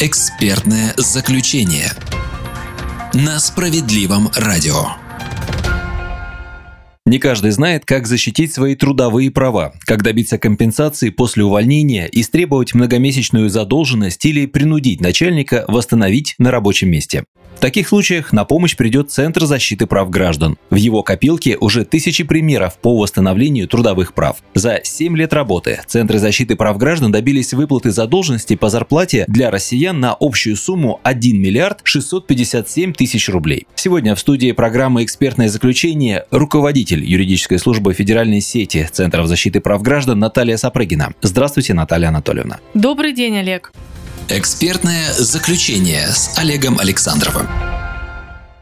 Экспертное заключение на справедливом радио. Не каждый знает, как защитить свои трудовые права, как добиться компенсации после увольнения, истребовать многомесячную задолженность или принудить начальника восстановить на рабочем месте. В таких случаях на помощь придет Центр защиты прав граждан. В его копилке уже тысячи примеров по восстановлению трудовых прав. За 7 лет работы Центры защиты прав граждан добились выплаты задолженности по зарплате для россиян на общую сумму 1 миллиард 657 тысяч рублей. Сегодня в студии программы «Экспертное заключение» руководитель юридической службы федеральной сети Центров защиты прав граждан Наталья Сапрыгина. Здравствуйте, Наталья Анатольевна. Добрый день, Олег. Экспертное заключение с Олегом Александровым.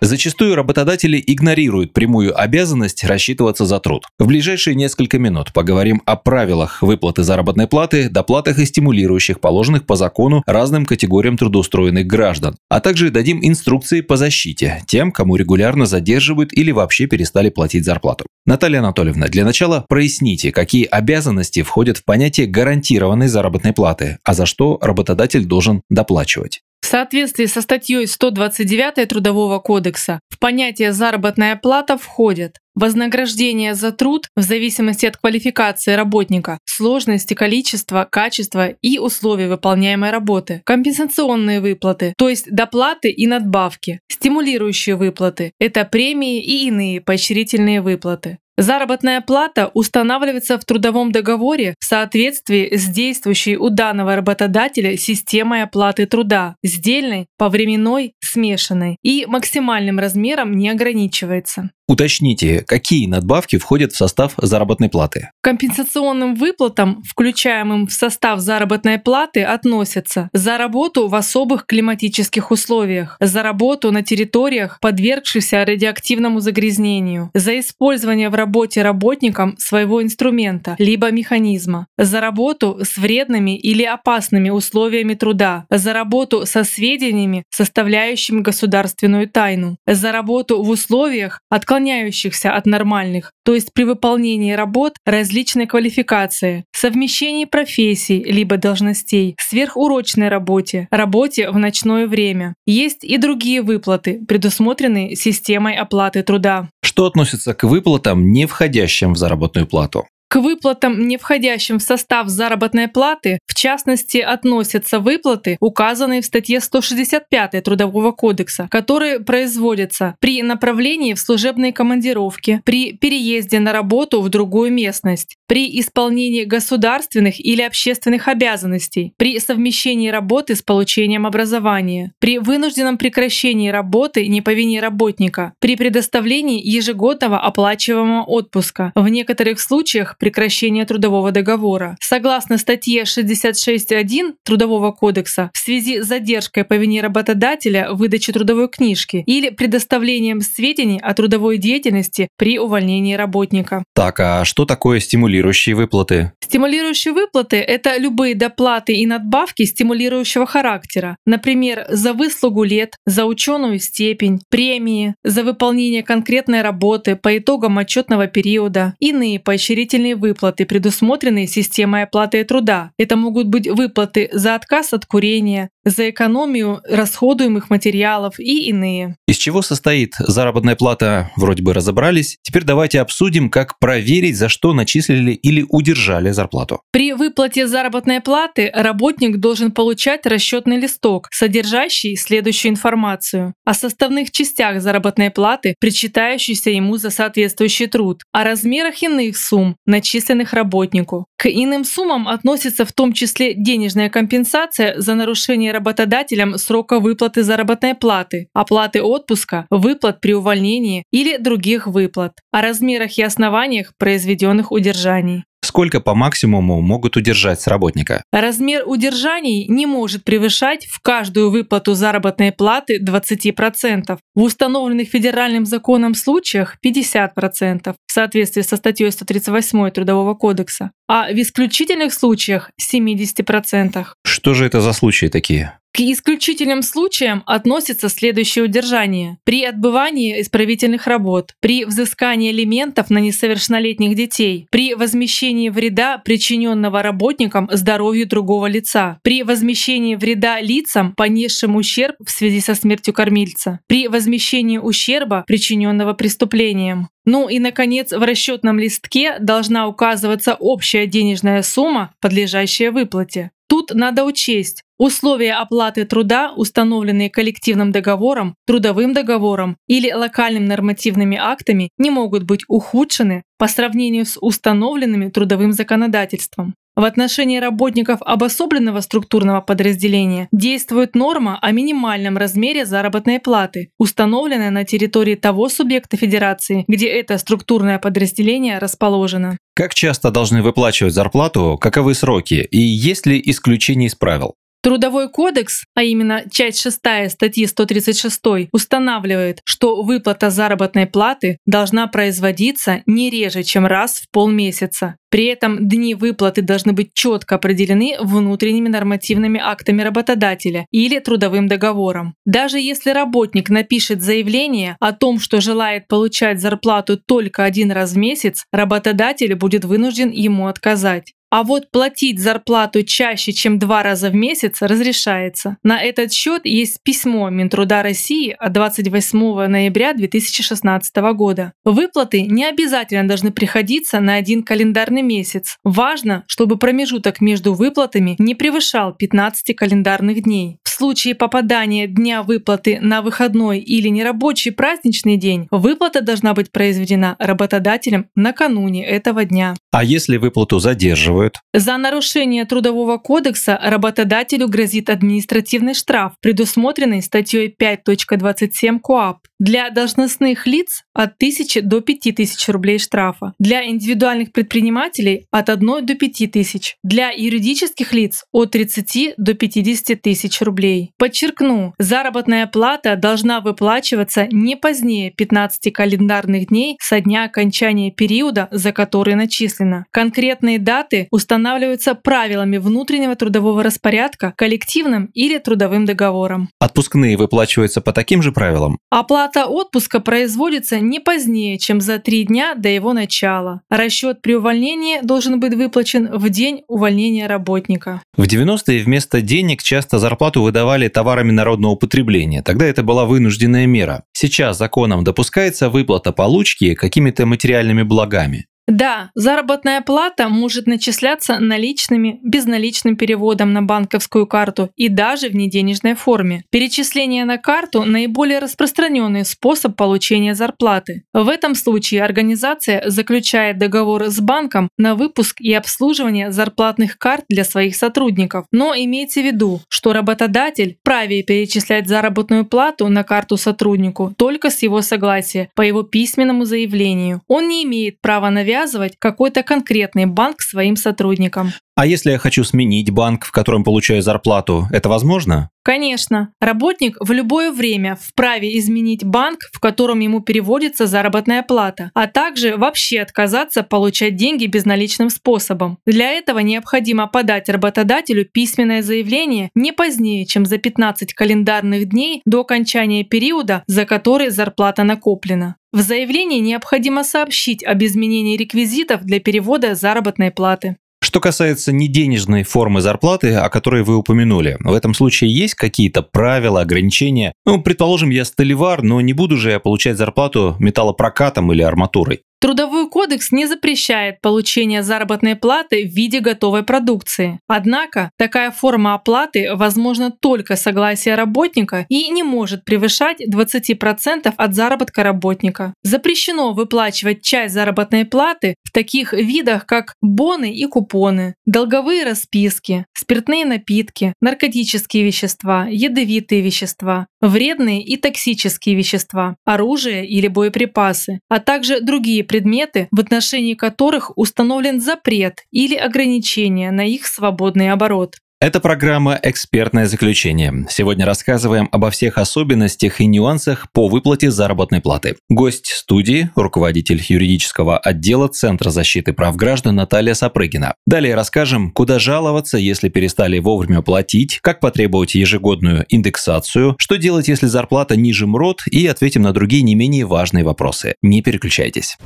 Зачастую работодатели игнорируют прямую обязанность рассчитываться за труд. В ближайшие несколько минут поговорим о правилах выплаты заработной платы, доплатах и стимулирующих, положенных по закону разным категориям трудоустроенных граждан, а также дадим инструкции по защите тем, кому регулярно задерживают или вообще перестали платить зарплату. Наталья Анатольевна, для начала проясните, какие обязанности входят в понятие гарантированной заработной платы, а за что работодатель должен доплачивать. В соответствии со статьей 129 Трудового кодекса в понятие заработная плата входят вознаграждение за труд в зависимости от квалификации работника, сложности, количества, качества и условий выполняемой работы, компенсационные выплаты, то есть доплаты и надбавки, стимулирующие выплаты – это премии и иные поощрительные выплаты. Заработная плата устанавливается в трудовом договоре в соответствии с действующей у данного работодателя системой оплаты труда, сдельной, повременной, смешанной и максимальным размером не ограничивается. Уточните, какие надбавки входят в состав заработной платы. Компенсационным выплатам, включаемым в состав заработной платы, относятся за работу в особых климатических условиях, за работу на территориях, подвергшихся радиоактивному загрязнению, за использование в работе работником своего инструмента либо механизма, за работу с вредными или опасными условиями труда, за работу со сведениями, составляющими государственную тайну, за работу в условиях, отклоняющихся от нормальных, то есть при выполнении работ различной квалификации, совмещении профессий либо должностей, сверхурочной работе, работе в ночное время. Есть и другие выплаты, предусмотренные системой оплаты труда. Что относится к выплатам, не входящим в заработную плату? К выплатам, не входящим в состав заработной платы, в частности, относятся выплаты, указанные в статье 165 Трудового кодекса, которые производятся при направлении в служебные командировки, при переезде на работу в другую местность, при исполнении государственных или общественных обязанностей, при совмещении работы с получением образования, при вынужденном прекращении работы не по вине работника, при предоставлении ежегодного оплачиваемого отпуска, в некоторых случаях прекращения трудового договора. Согласно статье 66.1 Трудового кодекса, в связи с задержкой по вине работодателя выдачи трудовой книжки или предоставлением сведений о трудовой деятельности при увольнении работника. Так, а что такое стимулирующие выплаты? Стимулирующие выплаты – это любые доплаты и надбавки стимулирующего характера. Например, за выслугу лет, за ученую степень, премии, за выполнение конкретной работы по итогам отчетного периода, иные поощрительные дополнительные выплаты, предусмотренные системой оплаты труда. Это могут быть выплаты за отказ от курения, за экономию расходуемых материалов и иные. Из чего состоит заработная плата, вроде бы разобрались. Теперь давайте обсудим, как проверить, за что начислили или удержали зарплату. При выплате заработной платы работник должен получать расчетный листок, содержащий следующую информацию о составных частях заработной платы, причитающейся ему за соответствующий труд, о размерах иных сумм, начисленных работнику. К иным суммам относится в том числе денежная компенсация за нарушение работодателем срока выплаты заработной платы, оплаты отпуска, выплат при увольнении или других выплат, о размерах и основаниях произведенных удержаний сколько по максимуму могут удержать с работника? Размер удержаний не может превышать в каждую выплату заработной платы 20%, в установленных федеральным законом случаях 50%, в соответствии со статьей 138 Трудового кодекса, а в исключительных случаях 70%. Что же это за случаи такие? К исключительным случаям относятся следующие удержания. При отбывании исправительных работ, при взыскании алиментов на несовершеннолетних детей, при возмещении вреда, причиненного работникам здоровью другого лица, при возмещении вреда лицам, понесшим ущерб в связи со смертью кормильца, при возмещении ущерба, причиненного преступлением. Ну и, наконец, в расчетном листке должна указываться общая денежная сумма, подлежащая выплате. Тут надо учесть, условия оплаты труда, установленные коллективным договором, трудовым договором или локальными нормативными актами, не могут быть ухудшены по сравнению с установленными трудовым законодательством. В отношении работников обособленного структурного подразделения действует норма о минимальном размере заработной платы, установленная на территории того субъекта федерации, где это структурное подразделение расположено. Как часто должны выплачивать зарплату, каковы сроки и есть ли исключения из правил? Трудовой кодекс, а именно часть 6 статьи 136, устанавливает, что выплата заработной платы должна производиться не реже, чем раз в полмесяца. При этом дни выплаты должны быть четко определены внутренними нормативными актами работодателя или трудовым договором. Даже если работник напишет заявление о том, что желает получать зарплату только один раз в месяц, работодатель будет вынужден ему отказать. А вот платить зарплату чаще, чем два раза в месяц, разрешается. На этот счет есть письмо Минтруда России от 28 ноября 2016 года. Выплаты не обязательно должны приходиться на один календарный месяц. Важно, чтобы промежуток между выплатами не превышал 15 календарных дней. В случае попадания дня выплаты на выходной или нерабочий праздничный день, выплата должна быть произведена работодателем накануне этого дня. А если выплату задерживают? Задерживают. За нарушение Трудового кодекса работодателю грозит административный штраф, предусмотренный статьей 5.27 КОАП. Для должностных лиц от 1000 до 5000 рублей штрафа. Для индивидуальных предпринимателей от 1 до 5000. Для юридических лиц от 30 до 50 тысяч рублей. Подчеркну, заработная плата должна выплачиваться не позднее 15 календарных дней со дня окончания периода, за который начислено. Конкретные даты устанавливаются правилами внутреннего трудового распорядка, коллективным или трудовым договором. Отпускные выплачиваются по таким же правилам? Оплата отпуска производится не позднее, чем за три дня до его начала. Расчет при увольнении должен быть выплачен в день увольнения работника. В 90-е вместо денег часто зарплату выдавали товарами народного потребления. Тогда это была вынужденная мера. Сейчас законом допускается выплата получки какими-то материальными благами. Да, заработная плата может начисляться наличными, безналичным переводом на банковскую карту и даже в неденежной форме. Перечисление на карту – наиболее распространенный способ получения зарплаты. В этом случае организация заключает договор с банком на выпуск и обслуживание зарплатных карт для своих сотрудников. Но имейте в виду, что работодатель вправе перечислять заработную плату на карту сотруднику только с его согласия по его письменному заявлению. Он не имеет права навязывать навязывать какой-то конкретный банк своим сотрудникам. А если я хочу сменить банк, в котором получаю зарплату, это возможно? Конечно. Работник в любое время вправе изменить банк, в котором ему переводится заработная плата, а также вообще отказаться получать деньги безналичным способом. Для этого необходимо подать работодателю письменное заявление не позднее, чем за 15 календарных дней до окончания периода, за который зарплата накоплена. В заявлении необходимо сообщить об изменении реквизитов для перевода заработной платы. Что касается неденежной формы зарплаты, о которой вы упомянули, в этом случае есть какие-то правила, ограничения? Ну, предположим, я столевар, но не буду же я получать зарплату металлопрокатом или арматурой. Трудовой кодекс не запрещает получение заработной платы в виде готовой продукции. Однако такая форма оплаты возможна только согласие работника и не может превышать 20% от заработка работника. Запрещено выплачивать часть заработной платы в таких видах, как боны и купоны, долговые расписки, спиртные напитки, наркотические вещества, ядовитые вещества, вредные и токсические вещества, оружие или боеприпасы, а также другие предметы, в отношении которых установлен запрет или ограничение на их свободный оборот. Это программа «Экспертное заключение». Сегодня рассказываем обо всех особенностях и нюансах по выплате заработной платы. Гость студии – руководитель юридического отдела Центра защиты прав граждан Наталья Сапрыгина. Далее расскажем, куда жаловаться, если перестали вовремя платить, как потребовать ежегодную индексацию, что делать, если зарплата ниже МРОД, и ответим на другие не менее важные вопросы. Не переключайтесь.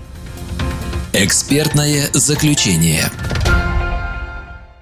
Экспертное заключение.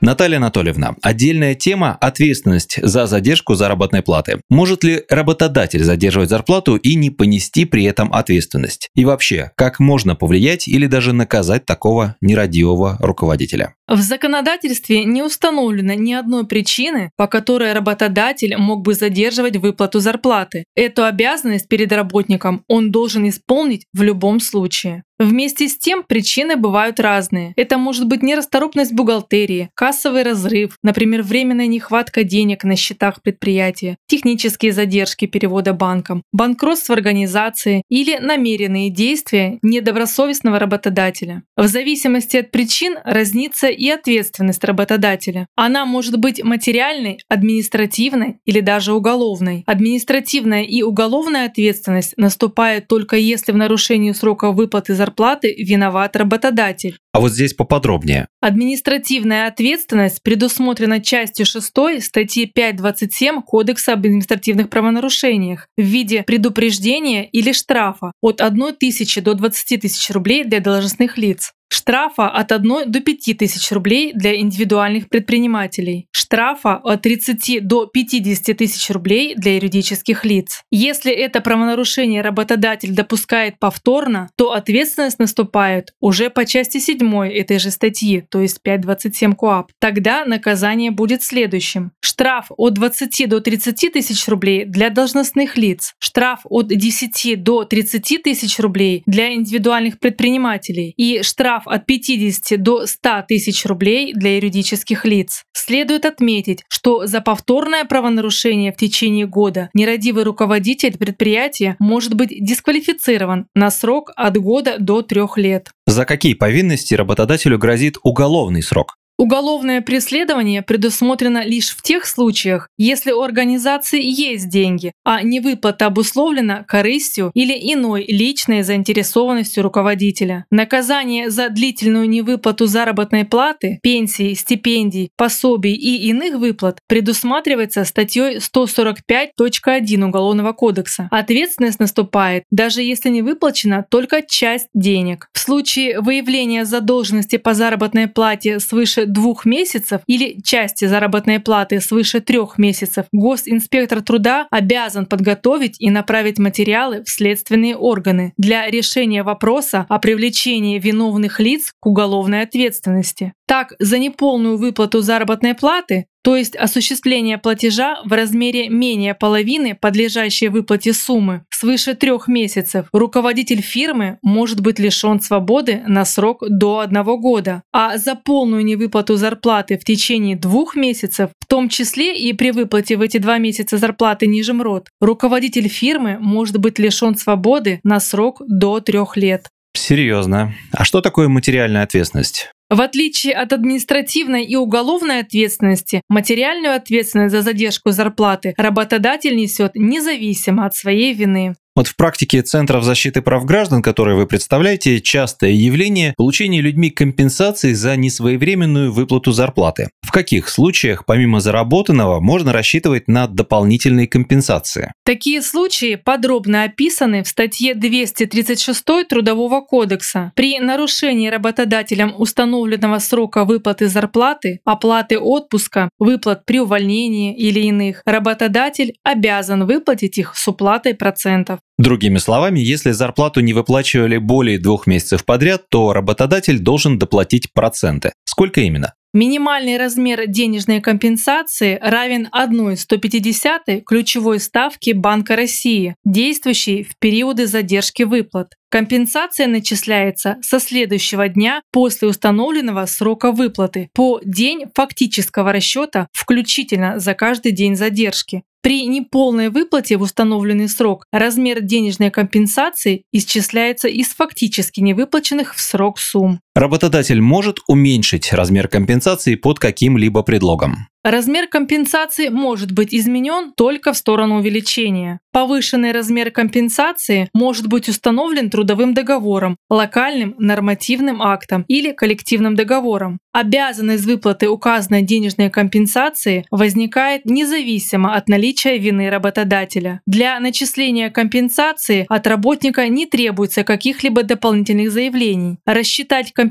Наталья Анатольевна, отдельная тема – ответственность за задержку заработной платы. Может ли работодатель задерживать зарплату и не понести при этом ответственность? И вообще, как можно повлиять или даже наказать такого нерадивого руководителя? В законодательстве не установлено ни одной причины, по которой работодатель мог бы задерживать выплату зарплаты. Эту обязанность перед работником он должен исполнить в любом случае. Вместе с тем причины бывают разные. Это может быть нерасторопность бухгалтерии, кассовый разрыв, например, временная нехватка денег на счетах предприятия, технические задержки перевода банком, банкротство организации или намеренные действия недобросовестного работодателя. В зависимости от причин разнится и ответственность работодателя. Она может быть материальной, административной или даже уголовной. Административная и уголовная ответственность наступает только если в нарушении срока выплаты зарплаты зарплаты виноват работодатель. А вот здесь поподробнее. Административная ответственность предусмотрена частью 6 статьи 5.27 Кодекса об административных правонарушениях в виде предупреждения или штрафа от 1 тысячи до 20 тысяч рублей для должностных лиц штрафа от 1 до 5 тысяч рублей для индивидуальных предпринимателей, штрафа от 30 до 50 тысяч рублей для юридических лиц. Если это правонарушение работодатель допускает повторно, то ответственность наступает уже по части 7 этой же статьи, то есть 5.27 КОАП. Тогда наказание будет следующим. Штраф от 20 до 30 тысяч рублей для должностных лиц, штраф от 10 до 30 тысяч рублей для индивидуальных предпринимателей и штраф штраф от 50 до 100 тысяч рублей для юридических лиц. Следует отметить, что за повторное правонарушение в течение года нерадивый руководитель предприятия может быть дисквалифицирован на срок от года до трех лет. За какие повинности работодателю грозит уголовный срок? Уголовное преследование предусмотрено лишь в тех случаях, если у организации есть деньги, а невыплата обусловлена корыстью или иной личной заинтересованностью руководителя. Наказание за длительную невыплату заработной платы, пенсии, стипендий, пособий и иных выплат предусматривается статьей 145.1 Уголовного кодекса. Ответственность наступает, даже если не выплачена только часть денег. В случае выявления задолженности по заработной плате свыше двух месяцев или части заработной платы свыше трех месяцев, госинспектор труда обязан подготовить и направить материалы в следственные органы для решения вопроса о привлечении виновных лиц к уголовной ответственности. Так, за неполную выплату заработной платы то есть осуществление платежа в размере менее половины подлежащей выплате суммы свыше трех месяцев, руководитель фирмы может быть лишен свободы на срок до одного года, а за полную невыплату зарплаты в течение двух месяцев, в том числе и при выплате в эти два месяца зарплаты ниже МРОД, руководитель фирмы может быть лишен свободы на срок до трех лет. Серьезно. А что такое материальная ответственность? В отличие от административной и уголовной ответственности, материальную ответственность за задержку зарплаты работодатель несет независимо от своей вины. Вот в практике Центров защиты прав граждан, которые вы представляете, частое явление получения людьми компенсации за несвоевременную выплату зарплаты. В каких случаях, помимо заработанного, можно рассчитывать на дополнительные компенсации? Такие случаи подробно описаны в статье 236 Трудового кодекса. При нарушении работодателем установленного срока выплаты зарплаты, оплаты отпуска, выплат при увольнении или иных, работодатель обязан выплатить их с уплатой процентов. Другими словами, если зарплату не выплачивали более двух месяцев подряд, то работодатель должен доплатить проценты. Сколько именно? Минимальный размер денежной компенсации равен 1,150 ключевой ставки Банка России, действующей в периоды задержки выплат. Компенсация начисляется со следующего дня после установленного срока выплаты по день фактического расчета, включительно за каждый день задержки. При неполной выплате в установленный срок размер денежной компенсации исчисляется из фактически невыплаченных в срок сумм. Работодатель может уменьшить размер компенсации под каким-либо предлогом. Размер компенсации может быть изменен только в сторону увеличения. Повышенный размер компенсации может быть установлен трудовым договором, локальным нормативным актом или коллективным договором. Обязанность выплаты указанной денежной компенсации возникает независимо от наличия вины работодателя. Для начисления компенсации от работника не требуется каких-либо дополнительных заявлений. Рассчитать компенсацию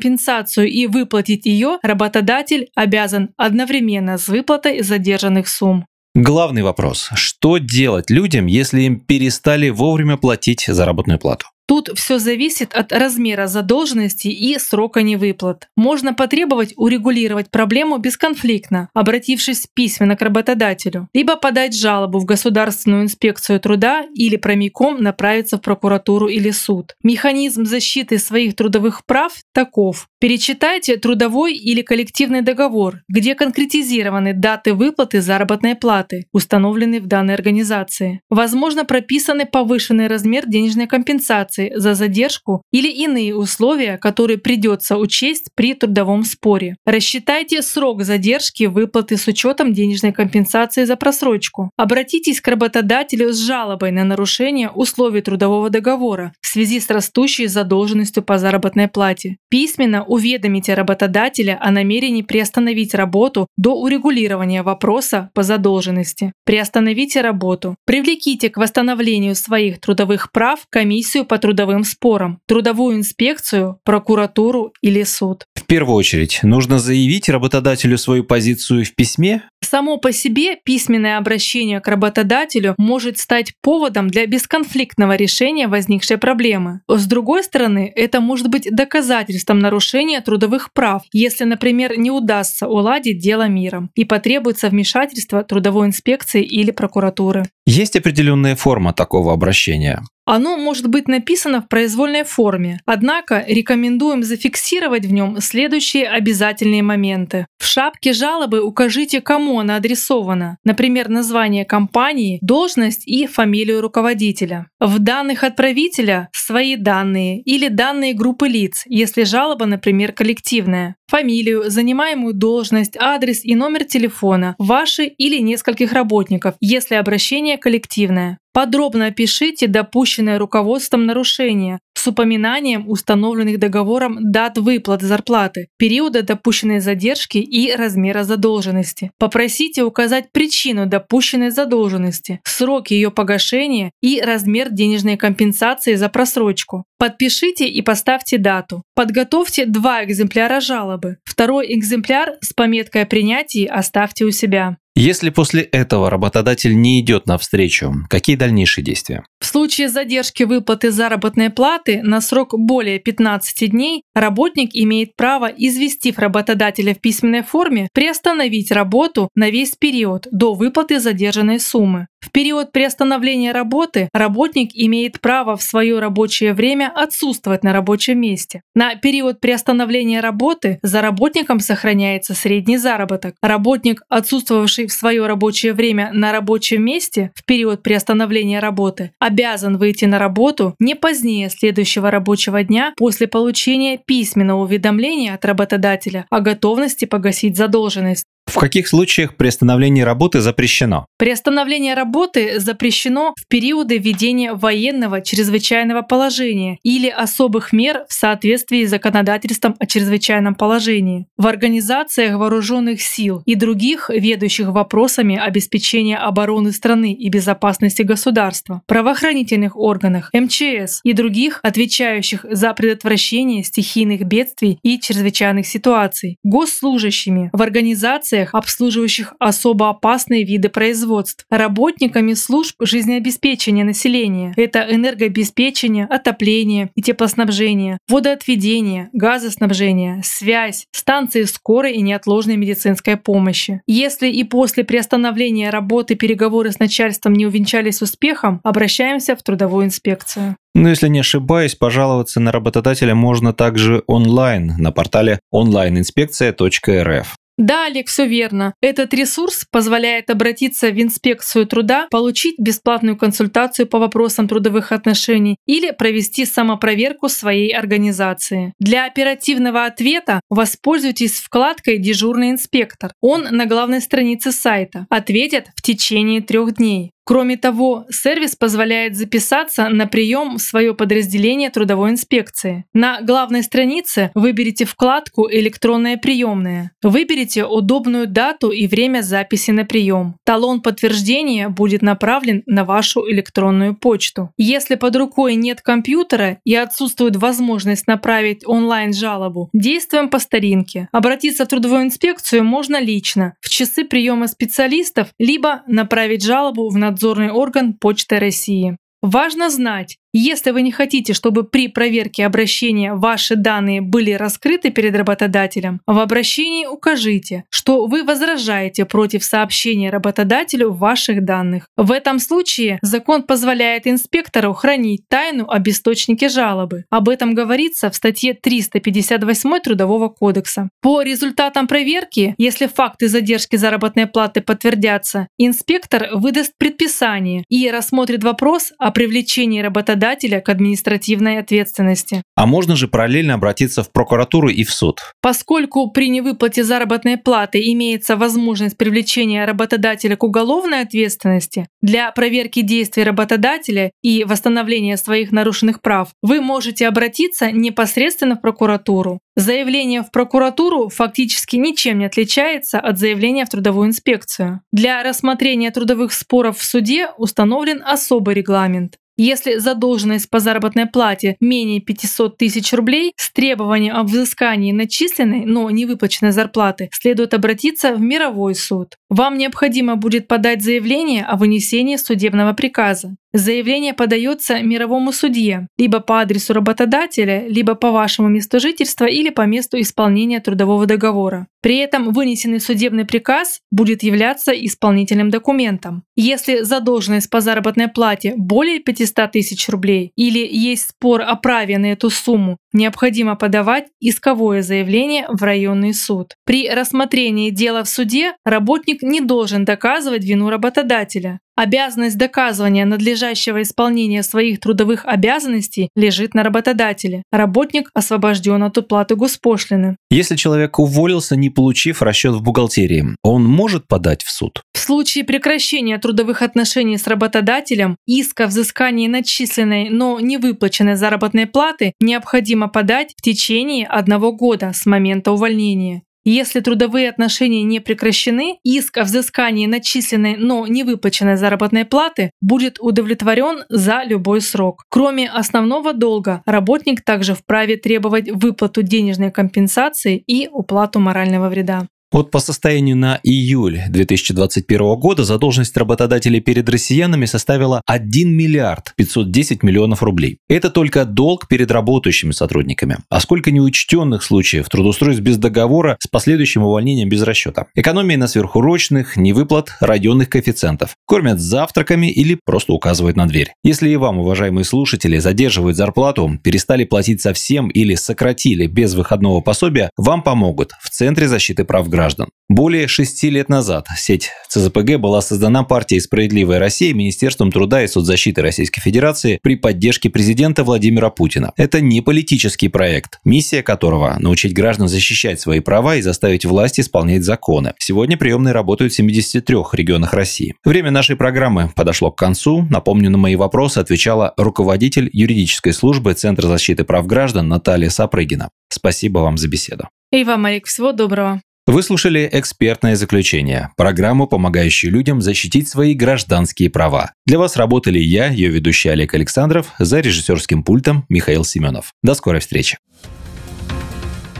и выплатить ее работодатель обязан одновременно с выплатой задержанных сумм. Главный вопрос – что делать людям, если им перестали вовремя платить заработную плату? Тут все зависит от размера задолженности и срока невыплат. Можно потребовать урегулировать проблему бесконфликтно, обратившись письменно к работодателю, либо подать жалобу в Государственную инспекцию труда или прямиком направиться в прокуратуру или суд. Механизм защиты своих трудовых прав таков. Перечитайте трудовой или коллективный договор, где конкретизированы даты выплаты заработной платы, установленные в данной организации. Возможно, прописаны повышенный размер денежной компенсации компенсации за задержку или иные условия, которые придется учесть при трудовом споре. Рассчитайте срок задержки выплаты с учетом денежной компенсации за просрочку. Обратитесь к работодателю с жалобой на нарушение условий трудового договора в связи с растущей задолженностью по заработной плате. Письменно уведомите работодателя о намерении приостановить работу до урегулирования вопроса по задолженности. Приостановите работу. Привлеките к восстановлению своих трудовых прав комиссию по трудовым спорам, трудовую инспекцию, прокуратуру или суд. В первую очередь, нужно заявить работодателю свою позицию в письме? Само по себе письменное обращение к работодателю может стать поводом для бесконфликтного решения возникшей проблемы. С другой стороны, это может быть доказательством нарушения трудовых прав, если, например, не удастся уладить дело миром и потребуется вмешательство трудовой инспекции или прокуратуры. Есть определенная форма такого обращения. Оно может быть написано в произвольной форме, однако рекомендуем зафиксировать в нем следующие обязательные моменты. В шапке жалобы укажите, кому она адресована, например, название компании, должность и фамилию руководителя. В данных отправителя свои данные или данные группы лиц, если жалоба, например, коллективная фамилию, занимаемую должность, адрес и номер телефона, ваши или нескольких работников, если обращение коллективное. Подробно опишите допущенное руководством нарушение с упоминанием установленных договором дат выплаты зарплаты, периода допущенной задержки и размера задолженности. Попросите указать причину допущенной задолженности, срок ее погашения и размер денежной компенсации за просрочку. Подпишите и поставьте дату. Подготовьте два экземпляра жалобы. Второй экземпляр с пометкой о принятии оставьте у себя. Если после этого работодатель не идет навстречу, какие дальнейшие действия? В случае задержки выплаты заработной платы на срок более 15 дней работник имеет право, известив работодателя в письменной форме, приостановить работу на весь период до выплаты задержанной суммы. В период приостановления работы работник имеет право в свое рабочее время отсутствовать на рабочем месте. На период приостановления работы за работником сохраняется средний заработок. Работник, отсутствовавший в свое рабочее время на рабочем месте в период приостановления работы, обязан выйти на работу не позднее следующего рабочего дня после получения письменного уведомления от работодателя о готовности погасить задолженность. В каких случаях приостановление работы запрещено? Приостановление работы запрещено в периоды введения военного чрезвычайного положения или особых мер в соответствии с законодательством о чрезвычайном положении, в организациях вооруженных сил и других ведущих вопросами обеспечения обороны страны и безопасности государства, правоохранительных органах, МЧС и других, отвечающих за предотвращение стихийных бедствий и чрезвычайных ситуаций, госслужащими в организациях организациях, обслуживающих особо опасные виды производств, работниками служб жизнеобеспечения населения. Это энергообеспечение, отопление и теплоснабжение, водоотведение, газоснабжение, связь, станции скорой и неотложной медицинской помощи. Если и после приостановления работы переговоры с начальством не увенчались успехом, обращаемся в трудовую инспекцию. Но если не ошибаюсь, пожаловаться на работодателя можно также онлайн на портале onlineinspekция.рф. Да, Олег, все верно. Этот ресурс позволяет обратиться в инспекцию труда, получить бесплатную консультацию по вопросам трудовых отношений или провести самопроверку своей организации. Для оперативного ответа воспользуйтесь вкладкой «Дежурный инспектор». Он на главной странице сайта. Ответят в течение трех дней. Кроме того, сервис позволяет записаться на прием в свое подразделение трудовой инспекции. На главной странице выберите вкладку «Электронная приемная». Выберите удобную дату и время записи на прием. Талон подтверждения будет направлен на вашу электронную почту. Если под рукой нет компьютера и отсутствует возможность направить онлайн-жалобу, действуем по старинке. Обратиться в трудовую инспекцию можно лично, в часы приема специалистов, либо направить жалобу в надзор надзорный орган Почты России. Важно знать, если вы не хотите, чтобы при проверке обращения ваши данные были раскрыты перед работодателем, в обращении укажите, что вы возражаете против сообщения работодателю ваших данных. В этом случае закон позволяет инспектору хранить тайну об источнике жалобы. Об этом говорится в статье 358 Трудового кодекса. По результатам проверки, если факты задержки заработной платы подтвердятся, инспектор выдаст предписание и рассмотрит вопрос о привлечении работодателя работодателя к административной ответственности. А можно же параллельно обратиться в прокуратуру и в суд? Поскольку при невыплате заработной платы имеется возможность привлечения работодателя к уголовной ответственности, для проверки действий работодателя и восстановления своих нарушенных прав вы можете обратиться непосредственно в прокуратуру. Заявление в прокуратуру фактически ничем не отличается от заявления в трудовую инспекцию. Для рассмотрения трудовых споров в суде установлен особый регламент. Если задолженность по заработной плате менее 500 тысяч рублей, с требованием о взыскании начисленной, но не выплаченной зарплаты, следует обратиться в мировой суд. Вам необходимо будет подать заявление о вынесении судебного приказа. Заявление подается мировому судье, либо по адресу работодателя, либо по вашему месту жительства или по месту исполнения трудового договора. При этом вынесенный судебный приказ будет являться исполнительным документом. Если задолженность по заработной плате более 500 тысяч рублей или есть спор о праве на эту сумму, необходимо подавать исковое заявление в районный суд. При рассмотрении дела в суде работник не должен доказывать вину работодателя. Обязанность доказывания надлежащего исполнения своих трудовых обязанностей лежит на работодателе. Работник освобожден от уплаты госпошлины. Если человек уволился, не получив расчет в бухгалтерии, он может подать в суд? В случае прекращения трудовых отношений с работодателем, иска о взыскании начисленной, но не выплаченной заработной платы необходимо подать в течение одного года с момента увольнения. Если трудовые отношения не прекращены, иск о взыскании начисленной, но не выплаченной заработной платы будет удовлетворен за любой срок. Кроме основного долга, работник также вправе требовать выплату денежной компенсации и уплату морального вреда. Вот по состоянию на июль 2021 года задолженность работодателей перед россиянами составила 1 миллиард 510 миллионов рублей. Это только долг перед работающими сотрудниками. А сколько неучтенных случаев трудоустройств без договора с последующим увольнением без расчета. Экономия на сверхурочных, невыплат, районных коэффициентов. Кормят завтраками или просто указывают на дверь. Если и вам, уважаемые слушатели, задерживают зарплату, перестали платить совсем или сократили без выходного пособия, вам помогут в Центре защиты прав граждан граждан. Более шести лет назад сеть ЦЗПГ была создана партией «Справедливая Россия» Министерством труда и соцзащиты Российской Федерации при поддержке президента Владимира Путина. Это не политический проект, миссия которого – научить граждан защищать свои права и заставить власть исполнять законы. Сегодня приемные работают в 73 регионах России. Время нашей программы подошло к концу. Напомню, на мои вопросы отвечала руководитель юридической службы Центра защиты прав граждан Наталья Сапрыгина. Спасибо вам за беседу. И вам, Марик, всего доброго. Вы слушали «Экспертное заключение» – программу, помогающую людям защитить свои гражданские права. Для вас работали я, ее ведущий Олег Александров, за режиссерским пультом Михаил Семенов. До скорой встречи.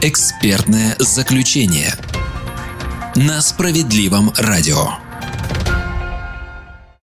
«Экспертное заключение» на Справедливом радио.